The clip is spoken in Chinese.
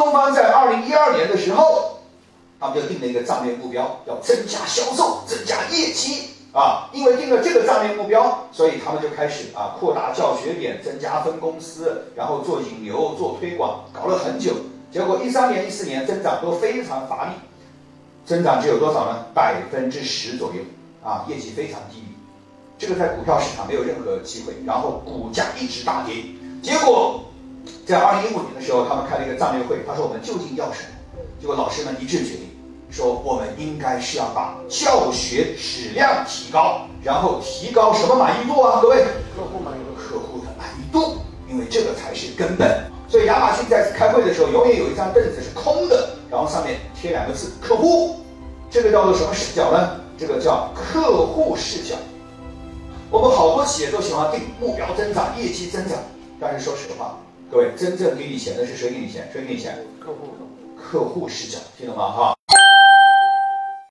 东方在二零一二年的时候，他们就定了一个战略目标，要增加销售、增加业绩啊。因为定了这个战略目标，所以他们就开始啊扩大教学点，增加分公司，然后做引流、做推广，搞了很久。结果一三年、一四年增长都非常乏力，增长只有多少呢？百分之十左右啊，业绩非常低迷。这个在股票市场没有任何机会，然后股价一直大跌。结果在二零一五年的时候，他们开了一个战略会，他说我们究竟要什么？结果老师们一致决定，说我们应该是要把教学质量提高，然后提高什么满意度啊？各位，客户满意度，客户的满意度，因为这个才是根本。所以亚马逊在开会的时候，永远有一张凳子是空的，然后上面贴两个字“客户”，这个叫做什么视角呢？这个叫客户视角。我们好多企业都喜欢定目标增长、业绩增长，但是说实话，各位真正给你钱的是谁给你钱？谁给你钱？客户。客户视角，听懂吗？哈。